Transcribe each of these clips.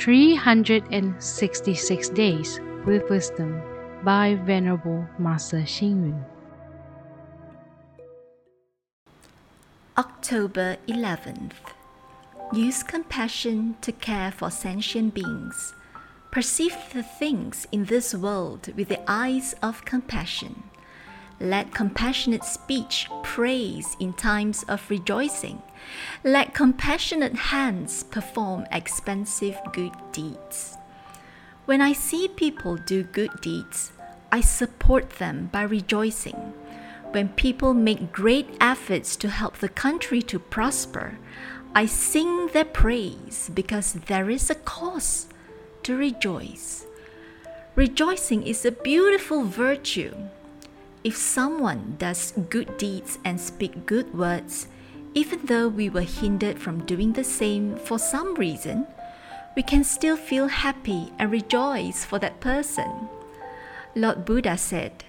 366 Days with Wisdom by Venerable Master Xing Yun. October 11th. Use compassion to care for sentient beings. Perceive the things in this world with the eyes of compassion. Let compassionate speech praise in times of rejoicing. Let compassionate hands perform expensive good deeds. When I see people do good deeds, I support them by rejoicing. When people make great efforts to help the country to prosper, I sing their praise because there is a cause to rejoice. Rejoicing is a beautiful virtue if someone does good deeds and speak good words, even though we were hindered from doing the same for some reason, we can still feel happy and rejoice for that person. Lord Buddha said,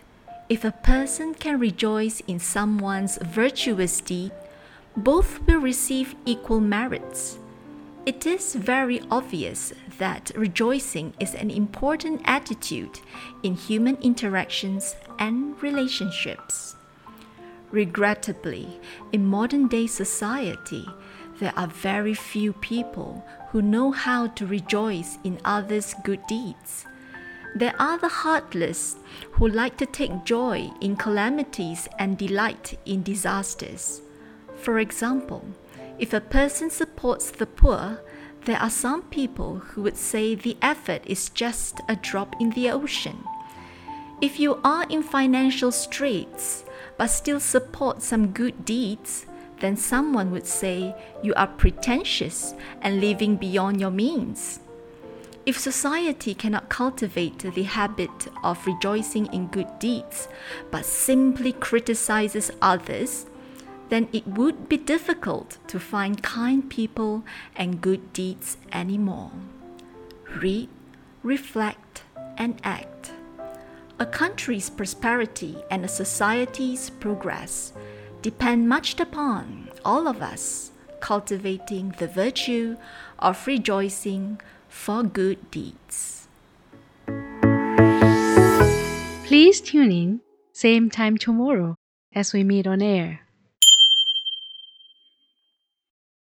if a person can rejoice in someone's virtuous deed, both will receive equal merits. It is very obvious that rejoicing is an important attitude in human interactions and relationships. Regrettably, in modern day society, there are very few people who know how to rejoice in others' good deeds. There are the heartless who like to take joy in calamities and delight in disasters. For example, if a person supports the poor, there are some people who would say the effort is just a drop in the ocean. If you are in financial straits but still support some good deeds, then someone would say you are pretentious and living beyond your means. If society cannot cultivate the habit of rejoicing in good deeds, but simply criticizes others, then it would be difficult to find kind people and good deeds anymore. Read, reflect, and act. A country's prosperity and a society's progress depend much upon all of us cultivating the virtue of rejoicing for good deeds. Please tune in, same time tomorrow as we meet on air.